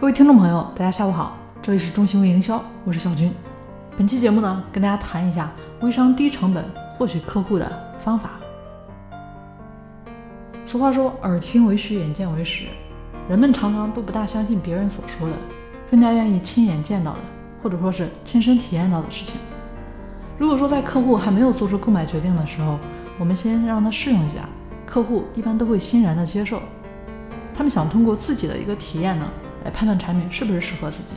各位听众朋友，大家下午好，这里是中行为营销，我是小军。本期节目呢，跟大家谈一下微商低成本获取客户的方法。俗话说，耳听为虚，眼见为实，人们常常都不大相信别人所说的，更加愿意亲眼见到的，或者说是亲身体验到的事情。如果说在客户还没有做出购买决定的时候，我们先让他试用一下，客户一般都会欣然的接受。他们想通过自己的一个体验呢。来判断产品是不是适合自己。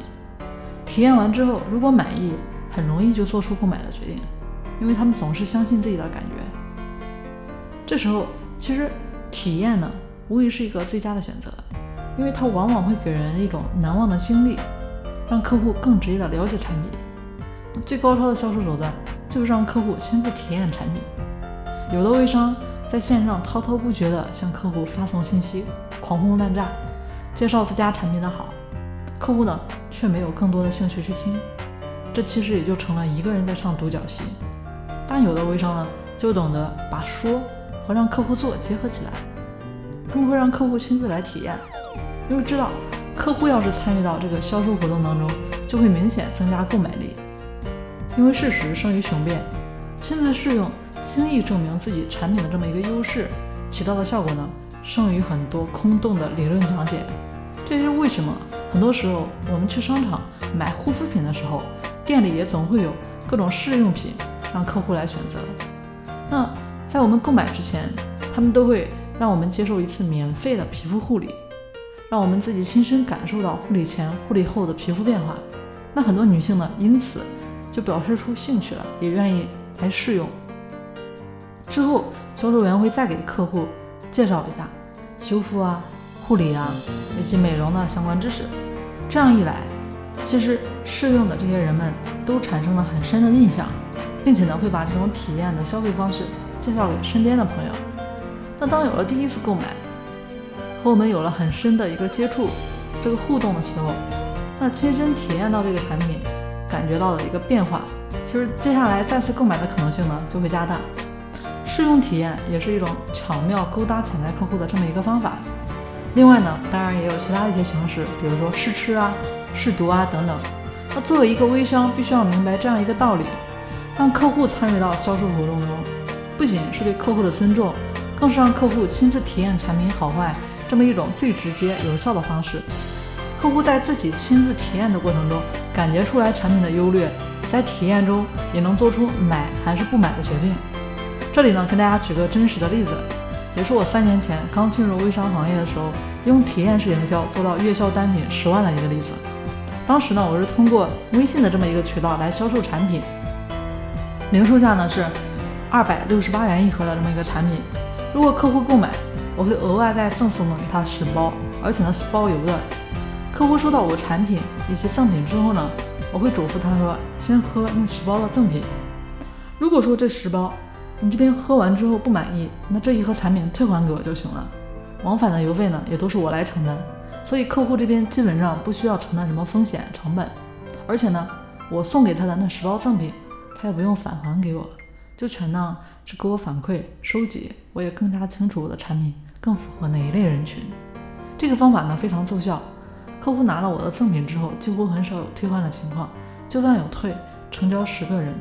体验完之后，如果满意，很容易就做出购买的决定，因为他们总是相信自己的感觉。这时候，其实体验呢，无疑是一个最佳的选择，因为它往往会给人一种难忘的经历，让客户更直接的了解产品。最高超的销售手段就是让客户亲自体验产品。有的微商在线上滔滔不绝地向客户发送信息，狂轰滥炸。介绍自家产品的好，客户呢却没有更多的兴趣去听，这其实也就成了一个人在唱独角戏。但有的微商呢就懂得把说和让客户做结合起来，他们会让客户亲自来体验，因为知道客户要是参与到这个销售活动当中，就会明显增加购买力。因为事实胜于雄辩，亲自试用，轻易证明自己产品的这么一个优势，起到的效果呢？胜于很多空洞的理论讲解，这就是为什么很多时候我们去商场买护肤品的时候，店里也总会有各种试用品让客户来选择。那在我们购买之前，他们都会让我们接受一次免费的皮肤护理，让我们自己亲身感受到护理前、护理后的皮肤变化。那很多女性呢，因此就表示出兴趣了，也愿意来试用。之后，销售员会再给客户。介绍一下修复啊、护理啊以及美容的相关知识，这样一来，其实试用的这些人们都产生了很深的印象，并且呢会把这种体验的消费方式介绍给身边的朋友。那当有了第一次购买，和我们有了很深的一个接触、这个互动的时候，那亲身体验到这个产品，感觉到了一个变化，其实接下来再次购买的可能性呢就会加大。试用体验也是一种巧妙勾搭潜在客户的这么一个方法。另外呢，当然也有其他的一些形式，比如说试吃啊、试读啊等等。那作为一个微商，必须要明白这样一个道理：让客户参与到销售活动中，不仅是对客户的尊重，更是让客户亲自体验产品好坏这么一种最直接有效的方式。客户在自己亲自体验的过程中，感觉出来产品的优劣，在体验中也能做出买还是不买的决定。这里呢，跟大家举个真实的例子，也是我三年前刚进入微商行业的时候，用体验式营销做到月销单品十万的一个例子。当时呢，我是通过微信的这么一个渠道来销售产品，零售价呢是二百六十八元一盒的这么一个产品。如果客户购买，我会额外再赠送给他十包，而且呢是包邮的。客户收到我产品以及赠品之后呢，我会嘱咐他说，先喝那十包的赠品。如果说这十包，你这边喝完之后不满意，那这一盒产品退还给我就行了，往返的邮费呢也都是我来承担，所以客户这边基本上不需要承担什么风险成本，而且呢，我送给他的那十包赠品，他也不用返还给我，就全当是给我反馈收集，我也更加清楚我的产品更符合哪一类人群。这个方法呢非常奏效，客户拿了我的赠品之后，几乎很少有退换的情况，就算有退，成交十个人，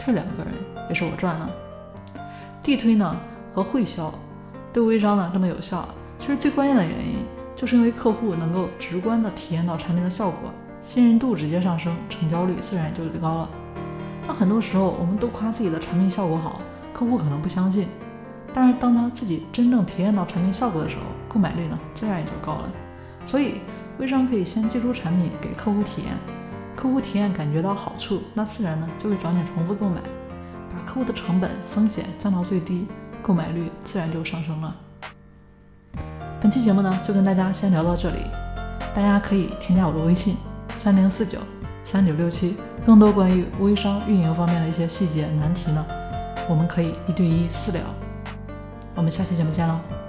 退两个人也是我赚了。地推呢和会销对微商呢这么有效，其实最关键的原因就是因为客户能够直观的体验到产品的效果，信任度直接上升，成交率自然就高了。那很多时候我们都夸自己的产品效果好，客户可能不相信，但是当他自己真正体验到产品效果的时候，购买率呢自然也就高了。所以微商可以先寄出产品给客户体验，客户体验感觉到好处，那自然呢就会找你重复购买。的成本风险降到最低，购买率自然就上升了。本期节目呢，就跟大家先聊到这里，大家可以添加我的微信三零四九三九六七，更多关于微商运营方面的一些细节难题呢，我们可以一对一私聊。我们下期节目见喽。